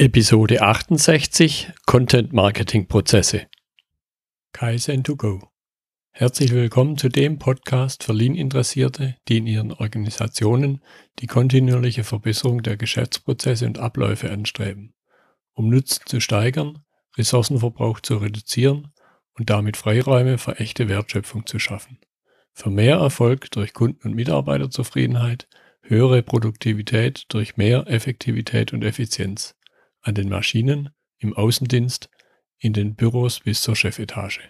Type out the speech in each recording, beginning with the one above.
Episode 68 Content Marketing Prozesse. Kaizen2Go. Herzlich willkommen zu dem Podcast für Lean-Interessierte, die in ihren Organisationen die kontinuierliche Verbesserung der Geschäftsprozesse und Abläufe anstreben, um Nutzen zu steigern, Ressourcenverbrauch zu reduzieren und damit Freiräume für echte Wertschöpfung zu schaffen. Für mehr Erfolg durch Kunden- und Mitarbeiterzufriedenheit, höhere Produktivität durch mehr Effektivität und Effizienz an den Maschinen, im Außendienst, in den Büros bis zur Chefetage.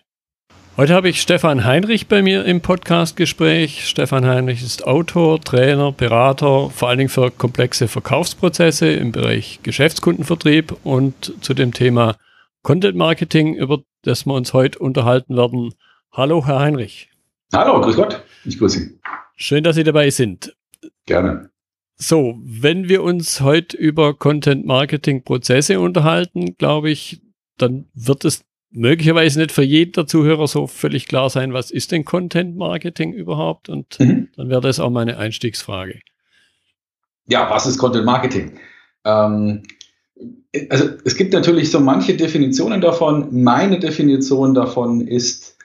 Heute habe ich Stefan Heinrich bei mir im Podcastgespräch. Stefan Heinrich ist Autor, Trainer, Berater, vor allen Dingen für komplexe Verkaufsprozesse im Bereich Geschäftskundenvertrieb und zu dem Thema Content Marketing, über das wir uns heute unterhalten werden. Hallo, Herr Heinrich. Hallo, grüß Gott. Ich grüße Sie. Schön, dass Sie dabei sind. Gerne. So, wenn wir uns heute über Content Marketing Prozesse unterhalten, glaube ich, dann wird es möglicherweise nicht für jeden der Zuhörer so völlig klar sein, was ist denn Content Marketing überhaupt? Und mhm. dann wäre das auch meine Einstiegsfrage. Ja, was ist Content Marketing? Ähm, also es gibt natürlich so manche Definitionen davon. Meine Definition davon ist,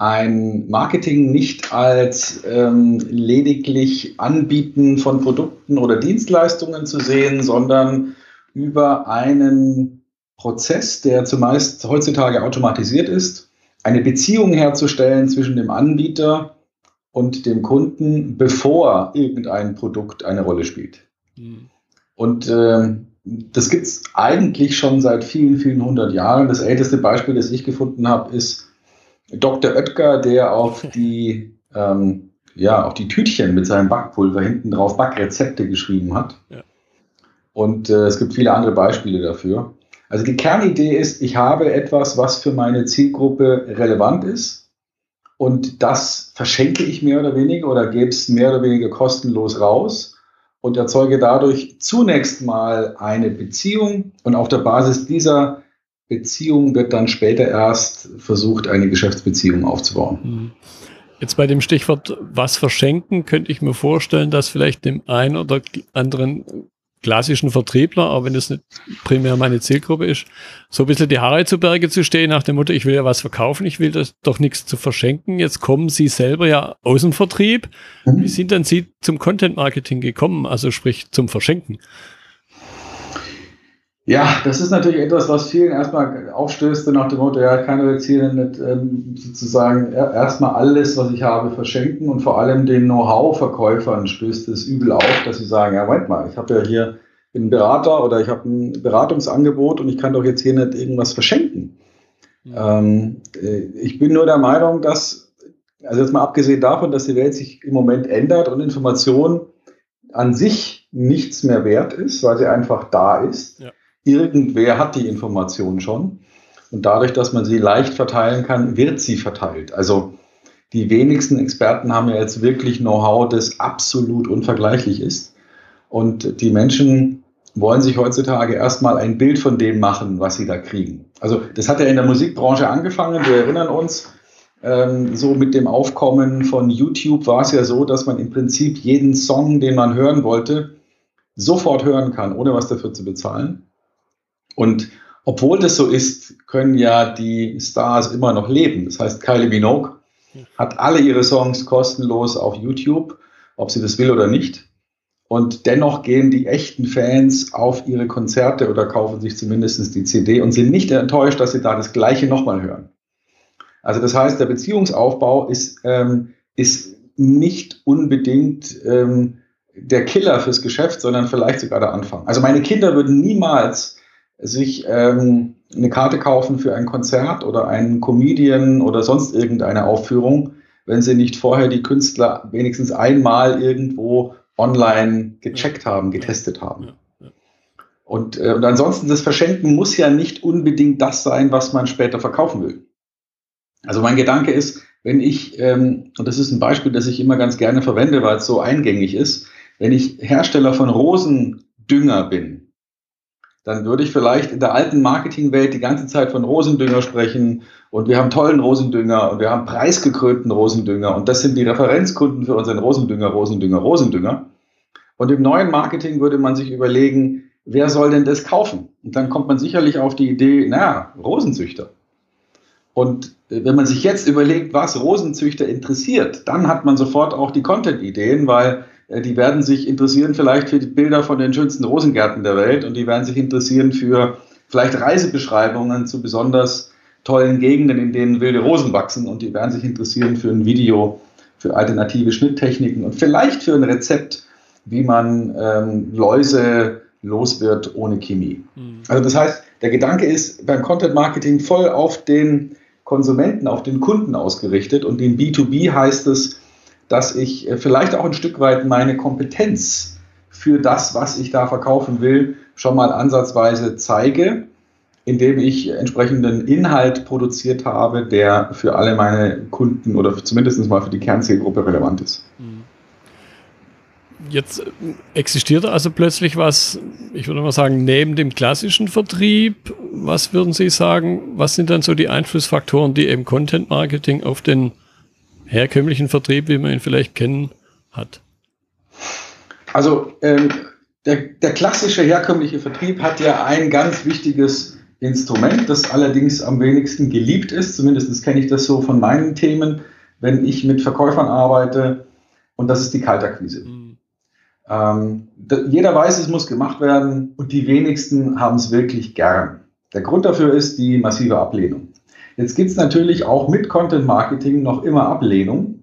ein Marketing nicht als ähm, lediglich Anbieten von Produkten oder Dienstleistungen zu sehen, sondern über einen Prozess, der zumeist heutzutage automatisiert ist, eine Beziehung herzustellen zwischen dem Anbieter und dem Kunden, bevor irgendein Produkt eine Rolle spielt. Mhm. Und äh, das gibt es eigentlich schon seit vielen, vielen hundert Jahren. Das älteste Beispiel, das ich gefunden habe, ist Dr. Oetker, der auf die, ähm, ja, auf die Tütchen mit seinem Backpulver hinten drauf Backrezepte geschrieben hat. Ja. Und äh, es gibt viele andere Beispiele dafür. Also die Kernidee ist, ich habe etwas, was für meine Zielgruppe relevant ist. Und das verschenke ich mehr oder weniger oder gebe es mehr oder weniger kostenlos raus und erzeuge dadurch zunächst mal eine Beziehung. Und auf der Basis dieser Beziehung wird dann später erst versucht, eine Geschäftsbeziehung aufzubauen. Hm. Jetzt bei dem Stichwort was verschenken, könnte ich mir vorstellen, dass vielleicht dem einen oder anderen klassischen Vertriebler, auch wenn das nicht primär meine Zielgruppe ist, so ein bisschen die Haare zu Berge zu stehen nach dem Motto, ich will ja was verkaufen, ich will das doch nichts zu verschenken. Jetzt kommen Sie selber ja aus dem Vertrieb. Mhm. Wie sind denn Sie zum Content Marketing gekommen? Also sprich zum Verschenken? Ja, das ist natürlich etwas, was vielen erstmal aufstößt, nach dem Motto, ja, kann jetzt hier nicht ähm, sozusagen erstmal alles, was ich habe, verschenken und vor allem den Know-how-Verkäufern stößt es übel auf, dass sie sagen, ja, Moment mal, ich habe ja hier einen Berater oder ich habe ein Beratungsangebot und ich kann doch jetzt hier nicht irgendwas verschenken. Ja. Ähm, äh, ich bin nur der Meinung, dass, also jetzt mal abgesehen davon, dass die Welt sich im Moment ändert und Information an sich nichts mehr wert ist, weil sie einfach da ist. Ja Irgendwer hat die Information schon. Und dadurch, dass man sie leicht verteilen kann, wird sie verteilt. Also die wenigsten Experten haben ja jetzt wirklich Know-how, das absolut unvergleichlich ist. Und die Menschen wollen sich heutzutage erstmal ein Bild von dem machen, was sie da kriegen. Also das hat ja in der Musikbranche angefangen. Wir erinnern uns, ähm, so mit dem Aufkommen von YouTube war es ja so, dass man im Prinzip jeden Song, den man hören wollte, sofort hören kann, ohne was dafür zu bezahlen. Und obwohl das so ist, können ja die Stars immer noch leben. Das heißt, Kylie Minogue hat alle ihre Songs kostenlos auf YouTube, ob sie das will oder nicht. Und dennoch gehen die echten Fans auf ihre Konzerte oder kaufen sich zumindest die CD und sind nicht enttäuscht, dass sie da das Gleiche nochmal hören. Also das heißt, der Beziehungsaufbau ist, ähm, ist nicht unbedingt ähm, der Killer fürs Geschäft, sondern vielleicht sogar der Anfang. Also meine Kinder würden niemals sich ähm, eine Karte kaufen für ein Konzert oder einen Comedian oder sonst irgendeine Aufführung, wenn sie nicht vorher die Künstler wenigstens einmal irgendwo online gecheckt haben, getestet haben. Und, äh, und ansonsten, das Verschenken muss ja nicht unbedingt das sein, was man später verkaufen will. Also mein Gedanke ist, wenn ich, ähm, und das ist ein Beispiel, das ich immer ganz gerne verwende, weil es so eingängig ist, wenn ich Hersteller von Rosendünger bin, dann würde ich vielleicht in der alten Marketingwelt die ganze Zeit von Rosendünger sprechen und wir haben tollen Rosendünger und wir haben preisgekrönten Rosendünger und das sind die Referenzkunden für unseren Rosendünger, Rosendünger, Rosendünger. Und im neuen Marketing würde man sich überlegen, wer soll denn das kaufen? Und dann kommt man sicherlich auf die Idee, naja, Rosenzüchter. Und äh, wenn man sich jetzt überlegt, was Rosenzüchter interessiert, dann hat man sofort auch die Content-Ideen, weil die werden sich interessieren vielleicht für die Bilder von den schönsten Rosengärten der Welt und die werden sich interessieren für vielleicht Reisebeschreibungen zu besonders tollen Gegenden, in denen wilde Rosen wachsen und die werden sich interessieren für ein Video, für alternative Schnitttechniken und vielleicht für ein Rezept, wie man ähm, Läuse los wird ohne Chemie. Mhm. Also das heißt, der Gedanke ist beim Content Marketing voll auf den Konsumenten, auf den Kunden ausgerichtet und in B2B heißt es, dass ich äh, vielleicht auch ein Stück weit meine Kompetenz für das, was ich da verkaufen will, schon mal ansatzweise zeige, indem ich entsprechenden Inhalt produziert habe, der für alle meine Kunden oder zumindest mal für die Kernzielgruppe relevant ist. Mhm. Jetzt existiert also plötzlich was, ich würde mal sagen, neben dem klassischen Vertrieb. Was würden Sie sagen, was sind dann so die Einflussfaktoren, die eben Content Marketing auf den herkömmlichen Vertrieb, wie man ihn vielleicht kennen, hat? Also ähm, der, der klassische herkömmliche Vertrieb hat ja ein ganz wichtiges Instrument, das allerdings am wenigsten geliebt ist. Zumindest kenne ich das so von meinen Themen, wenn ich mit Verkäufern arbeite. Und das ist die Kaltakquise. Mhm. Ähm, jeder weiß, es muss gemacht werden und die wenigsten haben es wirklich gern. Der Grund dafür ist die massive Ablehnung. Jetzt gibt es natürlich auch mit Content Marketing noch immer Ablehnung,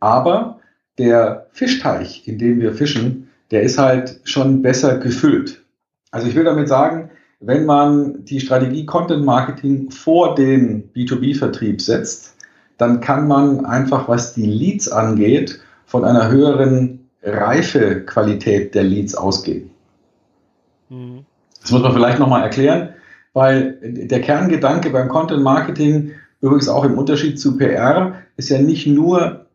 aber der Fischteich, in dem wir fischen, der ist halt schon besser gefüllt. Also ich will damit sagen, wenn man die Strategie Content Marketing vor den B2B-Vertrieb setzt, dann kann man einfach, was die Leads angeht, von einer höheren Reifequalität der Leads ausgehen. Mhm. Das muss man vielleicht nochmal erklären, weil der Kerngedanke beim Content Marketing, übrigens auch im Unterschied zu PR, ist ja nicht nur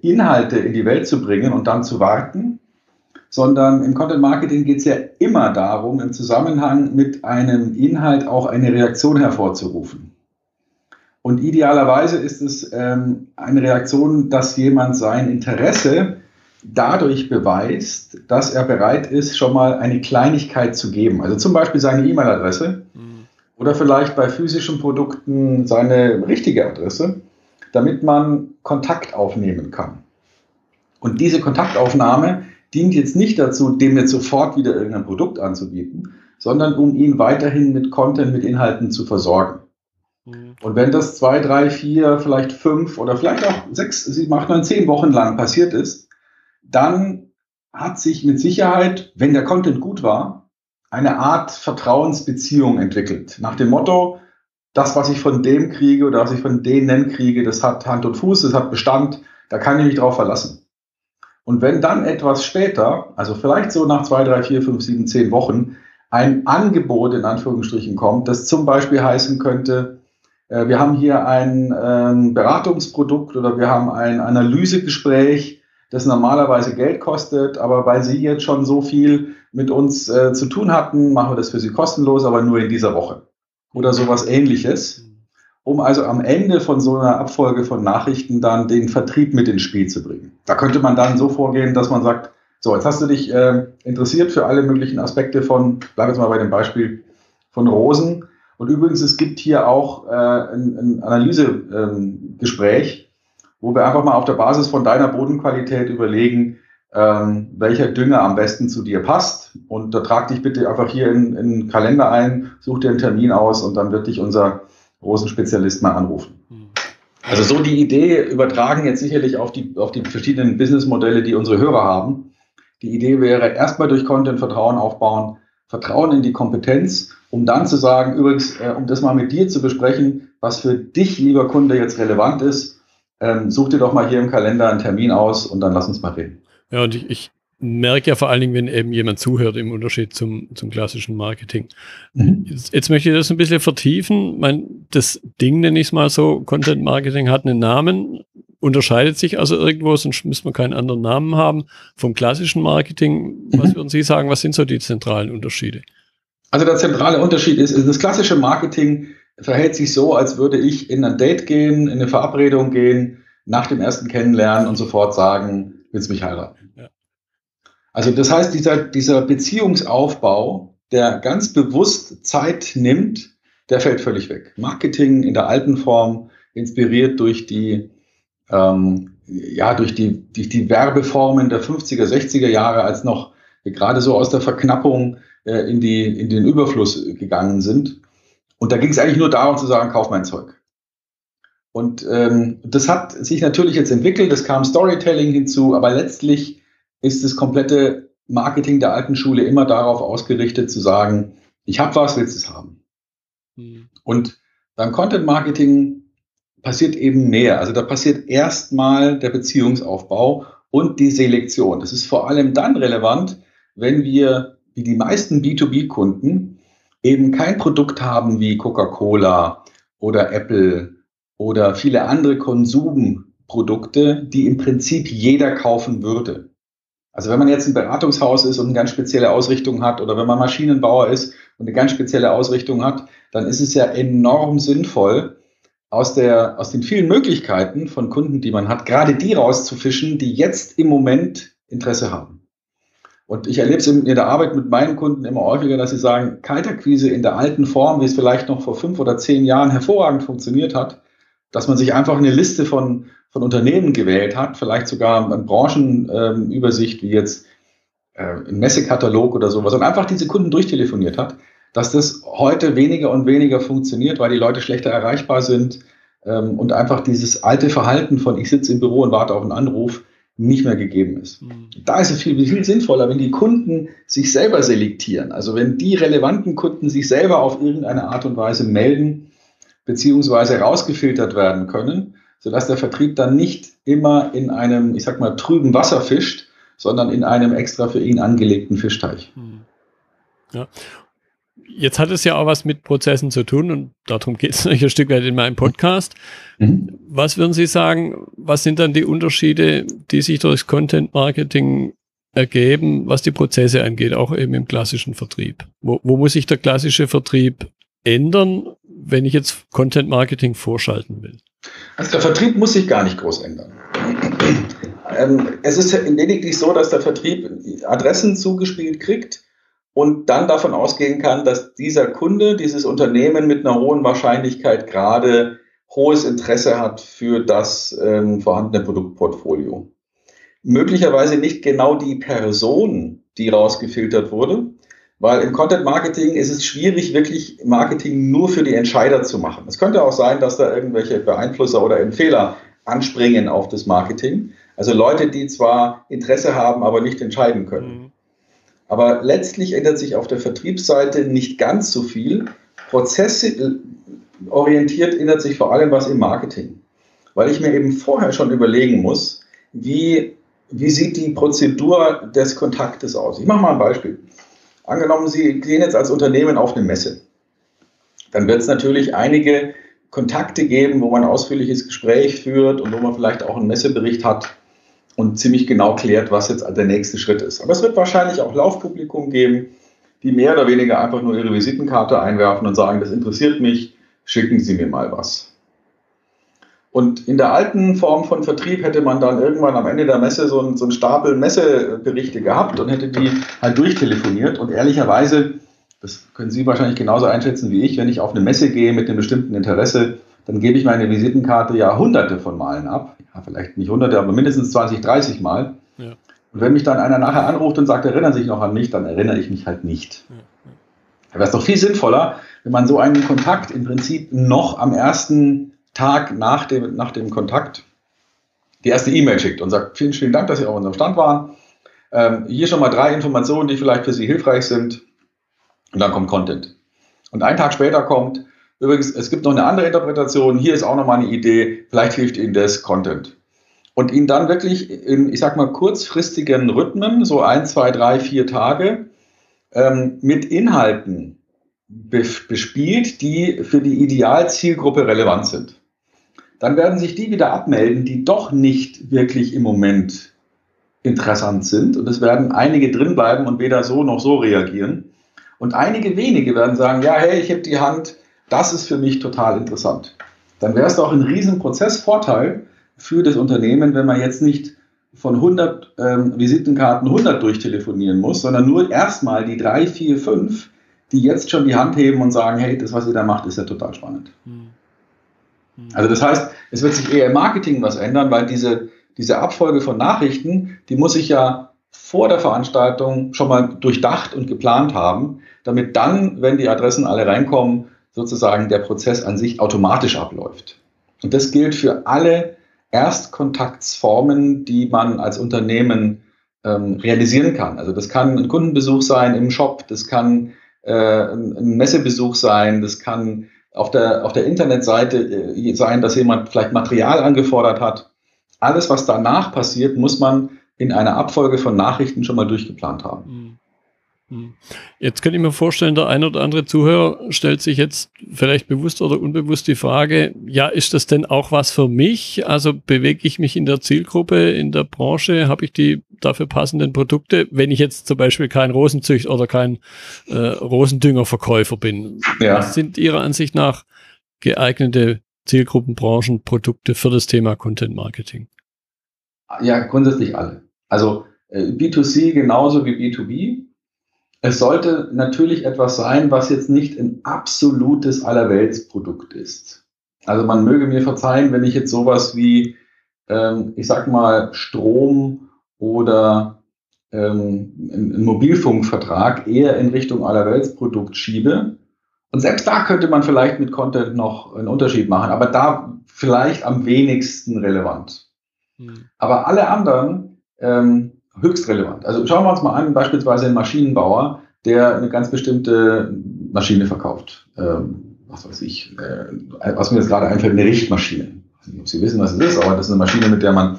Inhalte in die Welt zu bringen und dann zu warten, sondern im Content Marketing geht es ja immer darum, im Zusammenhang mit einem Inhalt auch eine Reaktion hervorzurufen. Und idealerweise ist es ähm, eine Reaktion, dass jemand sein Interesse dadurch beweist, dass er bereit ist, schon mal eine Kleinigkeit zu geben. Also zum Beispiel seine E-Mail-Adresse mhm. Oder vielleicht bei physischen Produkten seine richtige Adresse, damit man Kontakt aufnehmen kann. Und diese Kontaktaufnahme dient jetzt nicht dazu, dem jetzt sofort wieder irgendein Produkt anzubieten, sondern um ihn weiterhin mit Content, mit Inhalten zu versorgen. Mhm. Und wenn das zwei, drei, vier, vielleicht fünf oder vielleicht auch sechs, sieben, acht, neun, zehn Wochen lang passiert ist, dann hat sich mit Sicherheit, wenn der Content gut war, eine Art Vertrauensbeziehung entwickelt. Nach dem Motto, das, was ich von dem kriege oder was ich von denen kriege, das hat Hand und Fuß, das hat Bestand, da kann ich mich drauf verlassen. Und wenn dann etwas später, also vielleicht so nach zwei, drei, vier, fünf, sieben, zehn Wochen, ein Angebot in Anführungsstrichen kommt, das zum Beispiel heißen könnte, äh, wir haben hier ein ähm, Beratungsprodukt oder wir haben ein Analysegespräch, das normalerweise Geld kostet, aber weil Sie jetzt schon so viel mit uns äh, zu tun hatten, machen wir das für Sie kostenlos, aber nur in dieser Woche. Oder sowas ähnliches um also am Ende von so einer Abfolge von Nachrichten dann den Vertrieb mit ins Spiel zu bringen. Da könnte man dann so vorgehen, dass man sagt, so, jetzt hast du dich äh, interessiert für alle möglichen Aspekte von, bleib jetzt mal bei dem Beispiel von Rosen. Und übrigens, es gibt hier auch äh, ein, ein Analysegespräch, ähm, wo wir einfach mal auf der Basis von deiner Bodenqualität überlegen, ähm, welcher Dünger am besten zu dir passt. Und da trag dich bitte einfach hier in, in den Kalender ein, such dir einen Termin aus und dann wird dich unser großen Spezialist mal anrufen. Hm. Also so die Idee übertragen jetzt sicherlich auf die, auf die verschiedenen Businessmodelle, die unsere Hörer haben. Die Idee wäre erstmal durch Content Vertrauen aufbauen, Vertrauen in die Kompetenz, um dann zu sagen, übrigens, äh, um das mal mit dir zu besprechen, was für dich, lieber Kunde, jetzt relevant ist, ähm, such dir doch mal hier im Kalender einen Termin aus und dann lass uns mal reden. Ja, und ich, ich merke ja vor allen Dingen, wenn eben jemand zuhört, im Unterschied zum, zum klassischen Marketing. Mhm. Jetzt, jetzt, möchte ich das ein bisschen vertiefen. Mein, das Ding, nenne ich es mal so, Content Marketing hat einen Namen, unterscheidet sich also irgendwo, sonst müsste man keinen anderen Namen haben. Vom klassischen Marketing, mhm. was würden Sie sagen, was sind so die zentralen Unterschiede? Also der zentrale Unterschied ist, das klassische Marketing verhält sich so, als würde ich in ein Date gehen, in eine Verabredung gehen, nach dem ersten Kennenlernen und sofort sagen, willst mich heiraten? Ja. Also das heißt, dieser, dieser Beziehungsaufbau, der ganz bewusst Zeit nimmt, der fällt völlig weg. Marketing in der alten Form, inspiriert durch die, ähm, ja, durch die, durch die Werbeformen der 50er, 60er Jahre, als noch gerade so aus der Verknappung äh, in, die, in den Überfluss gegangen sind. Und da ging es eigentlich nur darum zu sagen, kauf mein Zeug. Und ähm, das hat sich natürlich jetzt entwickelt, es kam Storytelling hinzu, aber letztlich ist das komplette Marketing der alten Schule immer darauf ausgerichtet zu sagen, ich habe was, willst du es haben? Mhm. Und beim Content Marketing passiert eben mehr. Also da passiert erstmal der Beziehungsaufbau und die Selektion. Das ist vor allem dann relevant, wenn wir, wie die meisten B2B-Kunden, eben kein Produkt haben wie Coca-Cola oder Apple oder viele andere Konsumprodukte, die im Prinzip jeder kaufen würde. Also wenn man jetzt ein Beratungshaus ist und eine ganz spezielle Ausrichtung hat oder wenn man Maschinenbauer ist und eine ganz spezielle Ausrichtung hat, dann ist es ja enorm sinnvoll, aus, der, aus den vielen Möglichkeiten von Kunden, die man hat, gerade die rauszufischen, die jetzt im Moment Interesse haben. Und ich erlebe es in, der Arbeit mit meinen Kunden immer häufiger, dass sie sagen, Kaltakquise in der alten Form, wie es vielleicht noch vor fünf oder zehn Jahren hervorragend funktioniert hat, dass man sich einfach eine Liste von, von Unternehmen gewählt hat, vielleicht sogar eine Branchenübersicht wie jetzt äh, ein Messekatalog oder sowas und einfach diese Kunden durchtelefoniert hat, dass das heute weniger und weniger funktioniert, weil die Leute schlechter erreichbar sind ähm, und einfach dieses alte Verhalten von ich sitze im Büro und warte auf einen Anruf nicht mehr gegeben ist. Mhm. Da ist es viel, viel sinnvoller, wenn die Kunden sich selber selektieren. Also wenn die relevanten Kunden sich selber auf irgendeine Art und Weise melden, beziehungsweise rausgefiltert werden können, sodass der Vertrieb dann nicht immer in einem, ich sag mal, trüben Wasser fischt, sondern in einem extra für ihn angelegten Fischteich. Ja. Jetzt hat es ja auch was mit Prozessen zu tun und darum geht es ein Stück weit in meinem Podcast. Mhm. Was würden Sie sagen, was sind dann die Unterschiede, die sich durch Content Marketing ergeben, was die Prozesse angeht, auch eben im klassischen Vertrieb? Wo, wo muss sich der klassische Vertrieb ändern wenn ich jetzt Content Marketing vorschalten will? Also der Vertrieb muss sich gar nicht groß ändern. Ähm, es ist lediglich so, dass der Vertrieb Adressen zugespielt kriegt und dann davon ausgehen kann, dass dieser Kunde, dieses Unternehmen mit einer hohen Wahrscheinlichkeit gerade hohes Interesse hat für das ähm, vorhandene Produktportfolio. Möglicherweise nicht genau die Person, die rausgefiltert wurde, weil im Content Marketing ist es schwierig, wirklich Marketing nur für die Entscheider zu machen. Es könnte auch sein, dass da irgendwelche Beeinflusser oder Empfehler anspringen auf das Marketing. Also Leute, die zwar Interesse haben, aber nicht entscheiden können. Mhm. Aber letztlich ändert sich auf der Vertriebsseite nicht ganz so viel. Prozesse orientiert ändert sich vor allem was im Marketing. Weil ich mir eben vorher schon überlegen muss, wie, wie sieht die Prozedur des Kontaktes aus. Ich mache mal ein Beispiel. Angenommen, Sie gehen jetzt als Unternehmen auf eine Messe. Dann wird es natürlich einige Kontakte geben, wo man ein ausführliches Gespräch führt und wo man vielleicht auch einen Messebericht hat und ziemlich genau klärt, was jetzt der nächste Schritt ist. Aber es wird wahrscheinlich auch Laufpublikum geben, die mehr oder weniger einfach nur ihre Visitenkarte einwerfen und sagen, das interessiert mich, schicken Sie mir mal was. Und in der alten Form von Vertrieb hätte man dann irgendwann am Ende der Messe so einen, so einen Stapel Messeberichte gehabt und hätte die halt durchtelefoniert. Und ehrlicherweise, das können Sie wahrscheinlich genauso einschätzen wie ich, wenn ich auf eine Messe gehe mit einem bestimmten Interesse, dann gebe ich meine Visitenkarte ja hunderte von Malen ab. Ja, vielleicht nicht hunderte, aber mindestens 20, 30 Mal. Ja. Und wenn mich dann einer nachher anruft und sagt, erinnern Sie sich noch an mich, dann erinnere ich mich halt nicht. Ja, Da wäre es doch viel sinnvoller, wenn man so einen Kontakt im Prinzip noch am ersten Tag nach dem, nach dem Kontakt die erste E-Mail schickt und sagt, vielen, vielen Dank, dass Sie auf unserem Stand waren. Ähm, hier schon mal drei Informationen, die vielleicht für Sie hilfreich sind. Und dann kommt Content. Und einen Tag später kommt, übrigens, es gibt noch eine andere Interpretation, hier ist auch noch mal eine Idee, vielleicht hilft Ihnen das Content. Und Ihnen dann wirklich in, ich sag mal, kurzfristigen Rhythmen, so ein, zwei, drei, vier Tage, ähm, mit Inhalten bespielt, die für die Idealzielgruppe relevant sind dann werden sich die wieder abmelden, die doch nicht wirklich im Moment interessant sind. Und es werden einige drinbleiben und weder so noch so reagieren. Und einige wenige werden sagen, ja, hey, ich habe die Hand, das ist für mich total interessant. Dann wäre es doch ein Riesenprozessvorteil für das Unternehmen, wenn man jetzt nicht von 100 ähm, Visitenkarten 100 durchtelefonieren muss, sondern nur erstmal die drei, vier, fünf, die jetzt schon die Hand heben und sagen, hey, das, was ihr da macht, ist ja total spannend. Mhm. Also das heißt, es wird sich eher im Marketing was ändern, weil diese, diese Abfolge von Nachrichten, die muss ich ja vor der Veranstaltung schon mal durchdacht und geplant haben, damit dann, wenn die Adressen alle reinkommen, sozusagen der Prozess an sich automatisch abläuft. Und das gilt für alle Erstkontaktsformen, die man als Unternehmen ähm, realisieren kann. Also das kann ein Kundenbesuch sein im Shop, das kann äh, ein Messebesuch sein, das kann auf der, auf der Internetseite äh, sein, dass jemand vielleicht Material angefordert hat. Alles, was danach passiert, muss man in einer Abfolge von Nachrichten schon mal durchgeplant haben. Hm. Jetzt könnte ich mir vorstellen, der ein oder andere Zuhörer stellt sich jetzt vielleicht bewusst oder unbewusst die Frage, ja, ist das denn auch was für mich? Also bewege ich mich in der Zielgruppe, in der Branche, habe ich die dafür passenden Produkte, wenn ich jetzt zum Beispiel kein Rosenzücht oder kein äh, Rosendüngerverkäufer bin? Ja. Was sind Ihrer Ansicht nach geeignete Zielgruppenbranchenprodukte für das Thema Content Marketing? Ja, grundsätzlich alle. Also äh, B2C genauso wie B2B. Es sollte natürlich etwas sein, was jetzt nicht ein absolutes Allerweltsprodukt ist. Also man möge mir verzeihen, wenn ich jetzt sowas wie, ähm, ich sag mal, Strom oder ähm, einen Mobilfunkvertrag eher in Richtung Allerweltsprodukt schiebe. Und selbst da könnte man vielleicht mit Content noch einen Unterschied machen, aber da vielleicht am wenigsten relevant. Hm. Aber alle anderen ähm, höchst relevant. Also schauen wir uns mal an, beispielsweise einen Maschinenbauer, der eine ganz bestimmte Maschine verkauft. Ähm, was weiß ich, äh, was mir jetzt gerade einfällt, eine Richtmaschine. Ich weiß nicht, ob Sie wissen, was es ist, aber das ist eine Maschine, mit der man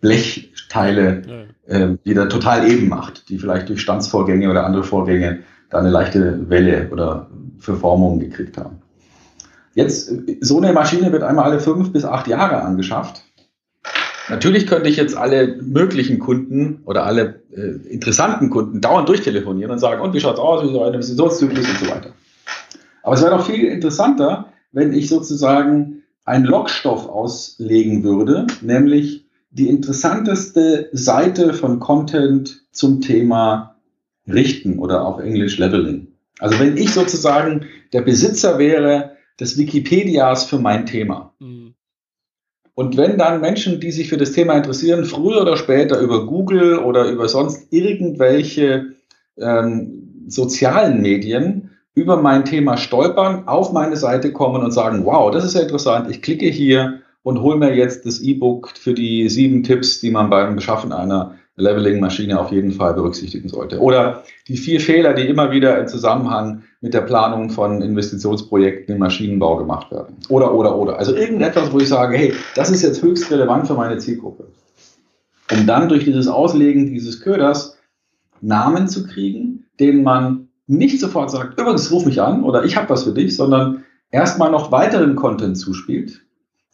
Blechteile äh, wieder total eben macht, die vielleicht durch Stanzvorgänge oder andere Vorgänge da eine leichte Welle oder Verformung gekriegt haben. Jetzt, so eine Maschine wird einmal alle fünf bis acht Jahre angeschafft. Natürlich könnte ich jetzt alle möglichen Kunden oder alle äh, interessanten Kunden dauernd durchtelefonieren und sagen, und wie schaut's aus, wie so ein Investitionszyklus und so weiter. Aber es wäre doch viel interessanter, wenn ich sozusagen einen Lockstoff auslegen würde, nämlich die interessanteste Seite von Content zum Thema Richten oder auf Englisch Leveling. Also wenn ich sozusagen der Besitzer wäre des Wikipedias für mein Thema. Mhm. Und wenn dann Menschen, die sich für das Thema interessieren, früher oder später über Google oder über sonst irgendwelche ähm, sozialen Medien über mein Thema stolpern, auf meine Seite kommen und sagen, wow, das ist ja interessant, ich klicke hier und hole mir jetzt das E-Book für die sieben Tipps, die man beim Beschaffen einer Leveling-Maschine auf jeden Fall berücksichtigen sollte. Oder die vier Fehler, die immer wieder im Zusammenhang mit der Planung von Investitionsprojekten im Maschinenbau gemacht werden. Oder, oder, oder. Also irgendetwas, wo ich sage, hey, das ist jetzt höchst relevant für meine Zielgruppe. Um dann durch dieses Auslegen dieses Köders Namen zu kriegen, denen man nicht sofort sagt, übrigens ruf mich an oder ich habe was für dich, sondern erstmal noch weiteren Content zuspielt,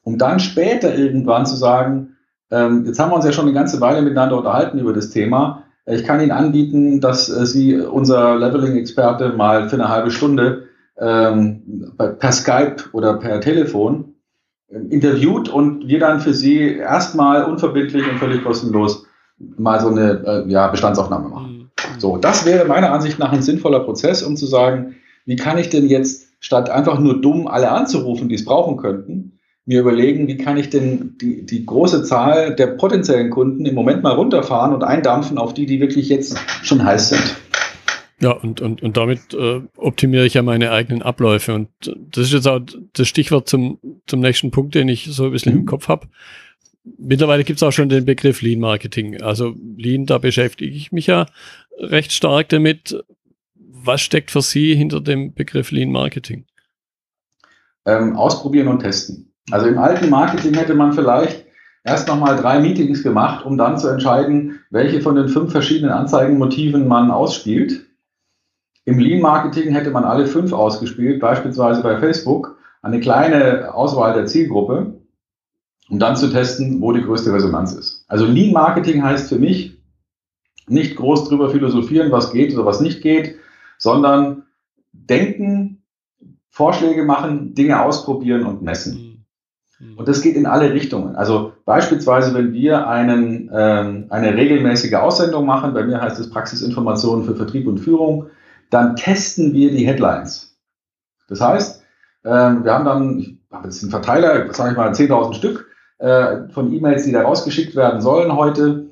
um dann später irgendwann zu sagen, ähm, jetzt haben wir uns ja schon eine ganze Weile miteinander unterhalten über das Thema. Ich kann Ihnen anbieten, dass äh, Sie unser Leveling-Experte mal für eine halbe Stunde ähm, per Skype oder per Telefon ähm, interviewt und wir dann für Sie erstmal unverbindlich und völlig kostenlos mal so eine äh, ja, Bestandsaufnahme machen. Mhm. So, das wäre meiner Ansicht nach ein sinnvoller Prozess, um zu sagen, wie kann ich denn jetzt statt einfach nur dumm alle anzurufen, die es brauchen könnten, mir überlegen, wie kann ich denn die, die große Zahl der potenziellen Kunden im Moment mal runterfahren und eindampfen auf die, die wirklich jetzt schon heiß sind. Ja, und, und, und damit äh, optimiere ich ja meine eigenen Abläufe. Und das ist jetzt auch das Stichwort zum, zum nächsten Punkt, den ich so ein bisschen mhm. im Kopf habe. Mittlerweile gibt es auch schon den Begriff Lean Marketing. Also Lean, da beschäftige ich mich ja recht stark damit. Was steckt für Sie hinter dem Begriff Lean Marketing? Ähm, ausprobieren und testen. Also im alten Marketing hätte man vielleicht erst nochmal drei Meetings gemacht, um dann zu entscheiden, welche von den fünf verschiedenen Anzeigenmotiven man ausspielt. Im Lean-Marketing hätte man alle fünf ausgespielt, beispielsweise bei Facebook, eine kleine Auswahl der Zielgruppe, um dann zu testen, wo die größte Resonanz ist. Also Lean-Marketing heißt für mich nicht groß drüber philosophieren, was geht oder was nicht geht, sondern denken, Vorschläge machen, Dinge ausprobieren und messen. Mhm. Und das geht in alle Richtungen. Also beispielsweise, wenn wir einen, ähm, eine regelmäßige Aussendung machen, bei mir heißt es Praxisinformationen für Vertrieb und Führung, dann testen wir die Headlines. Das heißt, ähm, wir haben dann, ich habe jetzt einen Verteiler, sage ich mal 10.000 Stück äh, von E-Mails, die da rausgeschickt werden sollen heute.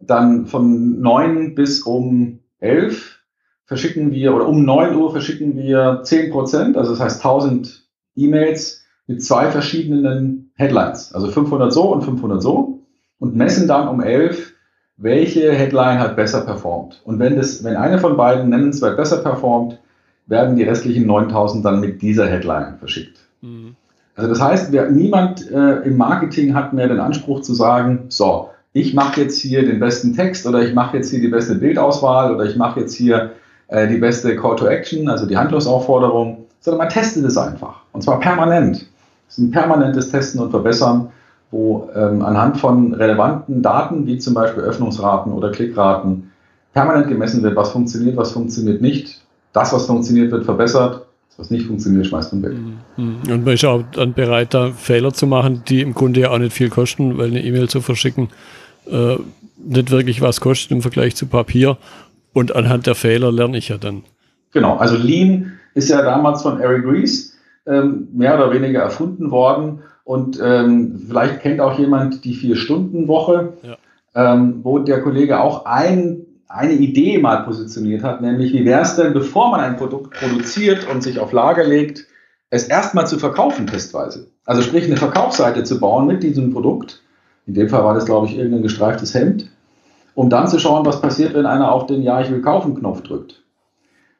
Dann von 9 bis um 11 verschicken wir, oder um 9 Uhr verschicken wir 10 Prozent, also das heißt 1000 E-Mails mit zwei verschiedenen Headlines, also 500 so und 500 so und messen dann um 11, welche Headline hat besser performt. Und wenn, das, wenn eine von beiden nennenswert besser performt, werden die restlichen 9000 dann mit dieser Headline verschickt. Mhm. Also das heißt, wer, niemand äh, im Marketing hat mehr den Anspruch zu sagen, so, ich mache jetzt hier den besten Text oder ich mache jetzt hier die beste Bildauswahl oder ich mache jetzt hier äh, die beste Call to Action, also die Handlungsaufforderung, sondern man testet es einfach. Und zwar permanent. Es ist ein permanentes Testen und Verbessern, wo ähm, anhand von relevanten Daten, wie zum Beispiel Öffnungsraten oder Klickraten, permanent gemessen wird, was funktioniert, was funktioniert nicht. Das, was funktioniert, wird verbessert. Das, was nicht funktioniert, schmeißt man weg. Mhm. Und man ist auch dann bereit, da Fehler zu machen, die im Grunde ja auch nicht viel kosten, weil eine E-Mail zu verschicken äh, nicht wirklich was kostet im Vergleich zu Papier. Und anhand der Fehler lerne ich ja dann. Genau, also Lean ist ja damals von Eric Ries ähm, mehr oder weniger erfunden worden. Und ähm, vielleicht kennt auch jemand die Vier-Stunden-Woche, ja. ähm, wo der Kollege auch ein, eine Idee mal positioniert hat, nämlich wie wäre es denn, bevor man ein Produkt produziert und sich auf Lager legt, es erstmal zu verkaufen testweise. Also sprich eine Verkaufsseite zu bauen mit diesem Produkt. In dem Fall war das, glaube ich, irgendein gestreiftes Hemd, um dann zu schauen, was passiert, wenn einer auf den Ja, ich will kaufen Knopf drückt.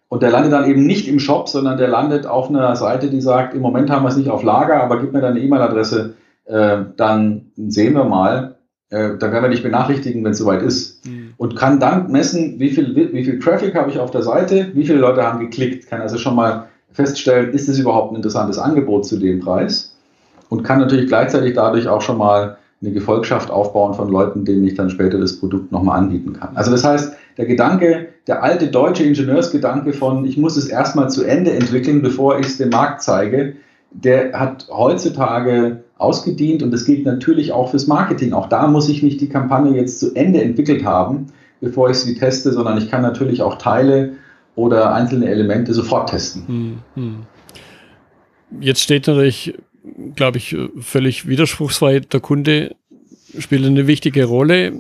Und der landet dann eben nicht im Shop, sondern der landet auf einer Seite, die sagt, im Moment haben wir es nicht auf Lager, aber gib mir deine E-Mail-Adresse, äh, dann sehen wir mal. Äh, dann werden wir dich benachrichtigen, wenn es soweit ist. Mhm. Und kann dann messen, wie viel, wie viel Traffic habe ich auf der Seite, wie viele Leute haben geklickt, kann also schon mal feststellen, ist es überhaupt ein interessantes Angebot zu dem Preis und kann natürlich gleichzeitig dadurch auch schon mal eine Gefolgschaft aufbauen von Leuten, denen ich dann später das Produkt nochmal anbieten kann. Also das heißt, der Gedanke, der alte deutsche Ingenieursgedanke von, ich muss es erstmal zu Ende entwickeln, bevor ich es dem Markt zeige, der hat heutzutage ausgedient und das gilt natürlich auch fürs Marketing. Auch da muss ich nicht die Kampagne jetzt zu Ende entwickelt haben, bevor ich sie teste, sondern ich kann natürlich auch Teile oder einzelne Elemente sofort testen. Hm, hm. Jetzt steht natürlich, glaube ich, völlig widerspruchsfrei, der Kunde spielt eine wichtige Rolle.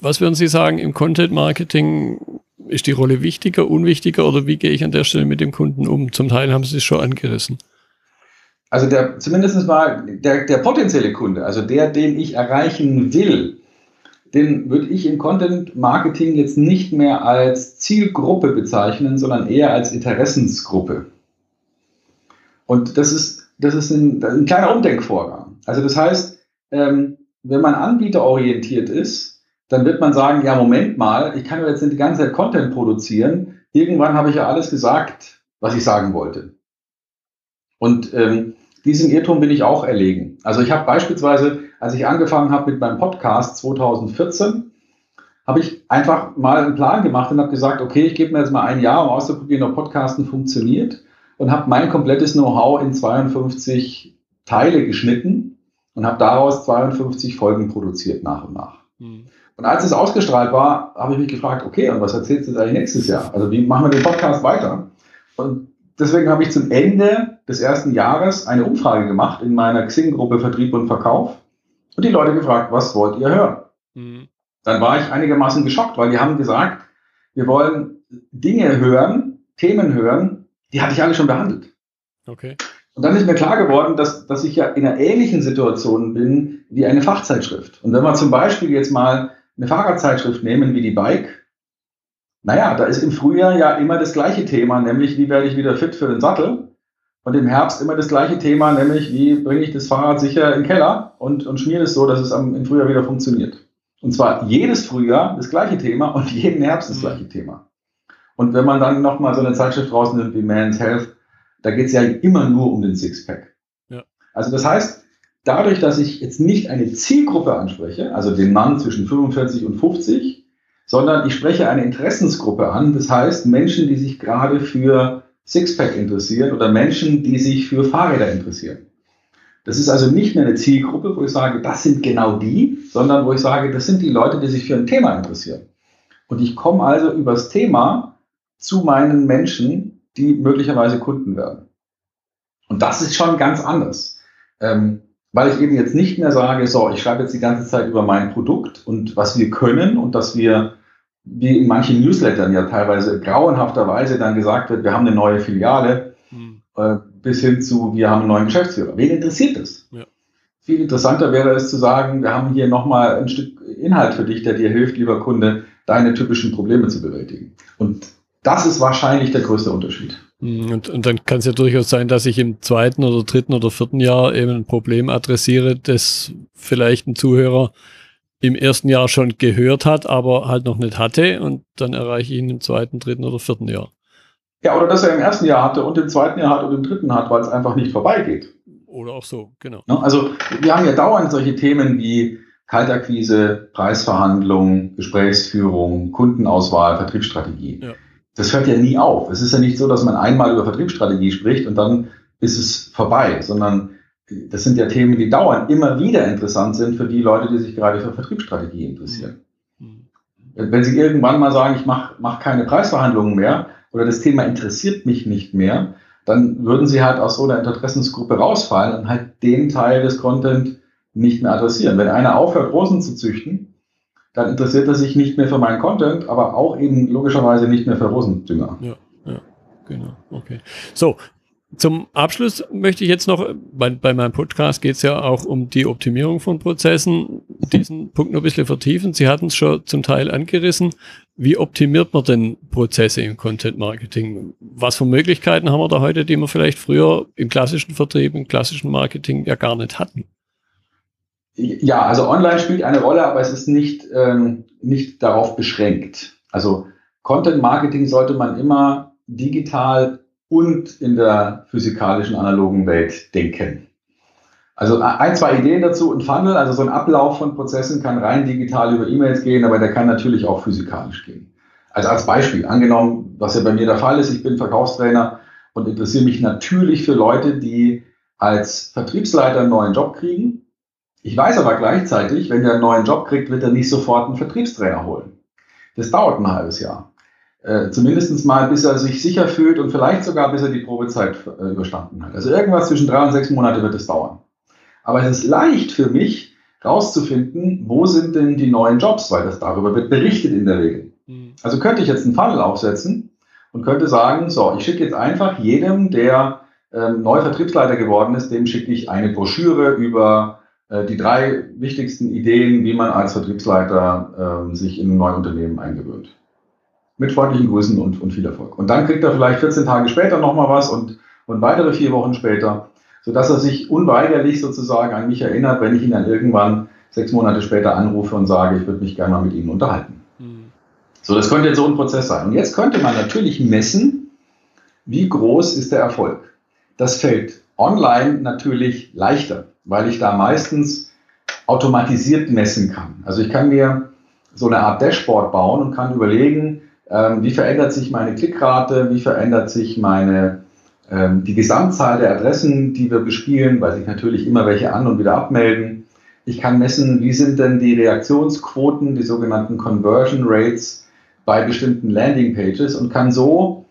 Was würden Sie sagen im Content Marketing? Ist die Rolle wichtiger, unwichtiger oder wie gehe ich an der Stelle mit dem Kunden um? Zum Teil haben Sie es schon angerissen. Also der, zumindest mal der, der potenzielle Kunde, also der, den ich erreichen will, den würde ich im Content Marketing jetzt nicht mehr als Zielgruppe bezeichnen, sondern eher als Interessensgruppe. Und das ist, das ist ein, ein kleiner Umdenkvorgang. Also das heißt, ähm, wenn man anbieterorientiert ist, dann wird man sagen, ja, Moment mal, ich kann ja jetzt nicht die ganze Zeit Content produzieren. Irgendwann habe ich ja alles gesagt, was ich sagen wollte. Und ähm, diesen Irrtum will ich auch erlegen. Also ich habe beispielsweise, als ich angefangen habe mit meinem Podcast 2014, habe ich einfach mal einen Plan gemacht und habe gesagt, okay, ich gebe mir jetzt mal ein Jahr, um auszuprobieren, ob Podcasten funktioniert und habe mein komplettes Know-how in 52 Teile geschnitten und habe daraus 52 Folgen produziert nach und nach. Mhm. Und als es ausgestrahlt war, habe ich mich gefragt, okay, und was erzählst du eigentlich nächstes Jahr? Also wie machen wir den Podcast weiter? Und deswegen habe ich zum Ende des ersten Jahres eine Umfrage gemacht in meiner Xing-Gruppe Vertrieb und Verkauf und die Leute gefragt, was wollt ihr hören? Mhm. Dann war ich einigermaßen geschockt, weil die haben gesagt, wir wollen Dinge hören, Themen hören, die hatte ich alle schon behandelt. Okay. Und dann ist mir klar geworden, dass, dass ich ja in einer ähnlichen Situation bin wie eine Fachzeitschrift. Und wenn wir zum Beispiel jetzt mal eine Fahrradzeitschrift nehmen wie die Bike, naja, da ist im Frühjahr ja immer das gleiche Thema, nämlich wie werde ich wieder fit für den Sattel. Und im Herbst immer das gleiche Thema, nämlich wie bringe ich das Fahrrad sicher in den Keller und, und schmiere es so, dass es am, im Frühjahr wieder funktioniert. Und zwar jedes Frühjahr das gleiche Thema und jeden Herbst das gleiche Thema. Und wenn man dann nochmal so eine Zeitschrift rausnimmt wie Man's Health, da geht es ja immer nur um den Sixpack. Ja. Also das heißt, dadurch, dass ich jetzt nicht eine Zielgruppe anspreche, also den Mann zwischen 45 und 50, sondern ich spreche eine Interessensgruppe an, das heißt Menschen, die sich gerade für Sixpack interessieren oder Menschen, die sich für Fahrräder interessieren. Das ist also nicht mehr eine Zielgruppe, wo ich sage, das sind genau die, sondern wo ich sage, das sind die Leute, die sich für ein Thema interessieren. Und ich komme also übers Thema zu meinen Menschen, die möglicherweise Kunden werden. Und das ist schon ganz anders. Ähm, weil ich eben jetzt nicht mehr sage, so, ich schreibe jetzt die ganze Zeit über mein Produkt und was wir können und dass wir, wie in manchen Newslettern ja teilweise grauenhafterweise dann gesagt wird, wir haben eine neue Filiale, hm. äh, bis hin zu, wir haben einen neuen Geschäftsführer. Wen interessiert das? Ja. Viel interessanter wäre es zu sagen, wir haben hier nochmal ein Stück Inhalt für dich, der dir hilft, lieber Kunde, deine typischen Probleme zu bewältigen. Und das ist wahrscheinlich der größte Unterschied. Hm, und, und dann kann es ja durchaus sein, dass ich im zweiten oder dritten oder vierten Jahr eben ein Problem adressiere, das vielleicht ein Zuhörer im ersten Jahr schon gehört hat, aber halt noch nicht hatte und dann erreiche ich ihn im zweiten, dritten oder vierten Jahr. Ja, oder dass er im ersten Jahr hatte und im zweiten Jahr hat und im dritten hat, weil es einfach nicht vorbeigeht. Oder auch so, genau. Ne, also wir haben ja dauernd solche Themen wie Kaltakquise, Preisverhandlung, Gesprächsführung, Kundenauswahl, Vertriebsstrategie. Ja das hört ja nie auf. Es ist ja nicht so, dass man einmal über Vertriebsstrategie spricht und dann ist es vorbei, sondern das sind ja Themen, die dauernd immer wieder interessant sind für die Leute, die sich gerade für Vertriebsstrategie interessieren. Mhm. Wenn Sie irgendwann mal sagen, ich mache mach keine Preisverhandlungen mehr oder das Thema interessiert mich nicht mehr, dann würden Sie halt aus so einer Interessensgruppe rausfallen und halt den Teil des Content nicht mehr adressieren. Wenn einer aufhört, Rosen zu züchten, dann interessiert er sich nicht mehr für meinen Content, aber auch eben logischerweise nicht mehr für Rosendünger. Ja, ja, genau. Okay. So, zum Abschluss möchte ich jetzt noch, bei, bei meinem Podcast geht es ja auch um die Optimierung von Prozessen, diesen Punkt noch ein bisschen vertiefen. Sie hatten es schon zum Teil angerissen. Wie optimiert man denn Prozesse im Content Marketing? Was für Möglichkeiten haben wir da heute, die wir vielleicht früher im klassischen Vertrieb, im klassischen Marketing ja gar nicht hatten? Ja, also online spielt eine Rolle, aber es ist nicht, ähm, nicht darauf beschränkt. Also Content Marketing sollte man immer digital und in der physikalischen analogen Welt denken. Also ein, zwei Ideen dazu. Ein Funnel, also so ein Ablauf von Prozessen kann rein digital über E-Mails gehen, aber der kann natürlich auch physikalisch gehen. Also als Beispiel, angenommen, was ja bei mir der Fall ist, ich bin Verkaufstrainer und interessiere mich natürlich für Leute, die als Vertriebsleiter einen neuen Job kriegen ich weiß aber gleichzeitig, wenn der einen neuen Job kriegt, wird er nicht sofort einen Vertriebstrainer holen. Das dauert ein halbes Jahr. Äh, zumindest mal, bis er sich sicher fühlt und vielleicht sogar, bis er die Probezeit äh, überstanden hat. Also irgendwas zwischen drei und sechs Monate wird es dauern. Aber es ist leicht für mich, rauszufinden, wo sind denn die neuen Jobs, weil das darüber wird berichtet in der Regel. Mhm. Also könnte ich jetzt einen Funnel aufsetzen und könnte sagen, so, ich schicke jetzt einfach jedem, der ähm, neu Vertriebsleiter geworden ist, dem schicke ich eine Broschüre über die drei wichtigsten Ideen, wie man als Vertriebsleiter äh, sich in ein neues Unternehmen eingewöhnt. Mit freundlichen Grüßen und, und viel Erfolg. Und dann kriegt er vielleicht 14 Tage später nochmal was und, und weitere vier Wochen später, sodass er sich unweigerlich sozusagen an mich erinnert, wenn ich ihn dann irgendwann sechs Monate später anrufe und sage, ich würde mich gerne mal mit Ihnen unterhalten. Mhm. So, das könnte jetzt so ein Prozess sein. Und jetzt könnte man natürlich messen, wie groß ist der Erfolg. Das fällt online natürlich leichter weil ich da meistens automatisiert messen kann. Also ich kann mir so eine Art Dashboard bauen und kann überlegen, ähm, wie verändert sich meine Klickrate, wie verändert sich meine ähm, die Gesamtzahl der Adressen, die wir bespielen, weil sich natürlich immer welche an und wieder abmelden. Ich kann messen, wie sind denn die Reaktionsquoten, die sogenannten Conversion Rates bei bestimmten Landing Pages und kann so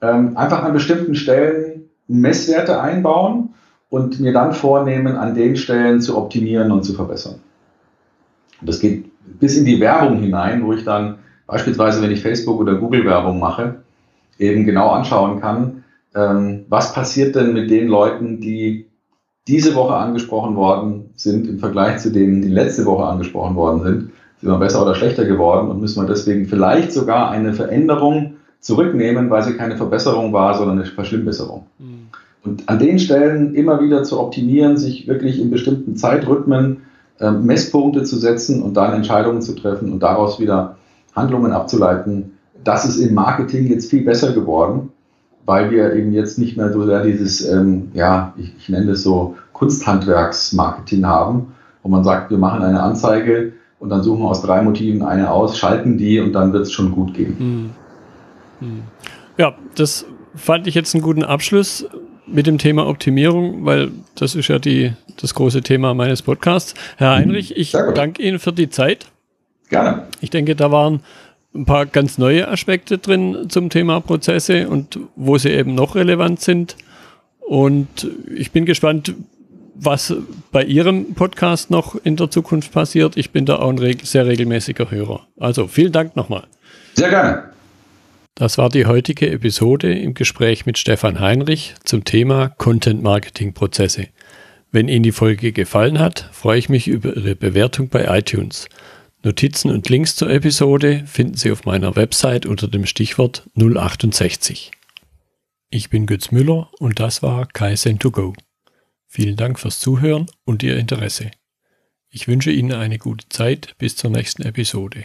ähm, einfach an bestimmten Stellen Messwerte einbauen und mir dann vornehmen, an den Stellen zu optimieren und zu verbessern. Und das geht bis in die Werbung hinein, wo ich dann beispielsweise, wenn ich Facebook oder Google Werbung mache, eben genau anschauen kann, ähm, was passiert denn mit den Leuten, die diese Woche angesprochen worden sind im Vergleich zu denen, die letzte Woche angesprochen worden sind. Sind wir besser oder schlechter geworden und müssen wir deswegen vielleicht sogar eine Veränderung zurücknehmen, weil sie keine Verbesserung war, sondern eine Verschlimmbesserung. Mhm. Und an den Stellen immer wieder zu optimieren, sich wirklich in bestimmten Zeitrhythmen äh, Messpunkte zu setzen und dann Entscheidungen zu treffen und daraus wieder Handlungen abzuleiten, das ist im Marketing jetzt viel besser geworden, weil wir eben jetzt nicht mehr so sehr dieses, ähm, ja, ich, ich nenne das so Kunsthandwerksmarketing haben, wo man sagt, wir machen eine Anzeige und dann suchen wir aus drei Motiven eine aus, schalten die und dann wird es schon gut gehen. Hm. Hm. Ja, das fand ich jetzt einen guten Abschluss mit dem Thema Optimierung, weil das ist ja die, das große Thema meines Podcasts. Herr mhm. Heinrich, ich danke Ihnen für die Zeit. Gerne. Ich denke, da waren ein paar ganz neue Aspekte drin zum Thema Prozesse und wo sie eben noch relevant sind. Und ich bin gespannt, was bei Ihrem Podcast noch in der Zukunft passiert. Ich bin da auch ein sehr regelmäßiger Hörer. Also vielen Dank nochmal. Sehr gerne. Das war die heutige Episode im Gespräch mit Stefan Heinrich zum Thema Content Marketing Prozesse. Wenn Ihnen die Folge gefallen hat, freue ich mich über Ihre Bewertung bei iTunes. Notizen und Links zur Episode finden Sie auf meiner Website unter dem Stichwort 068. Ich bin Götz Müller und das war Kaizen2Go. Vielen Dank fürs Zuhören und Ihr Interesse. Ich wünsche Ihnen eine gute Zeit bis zur nächsten Episode.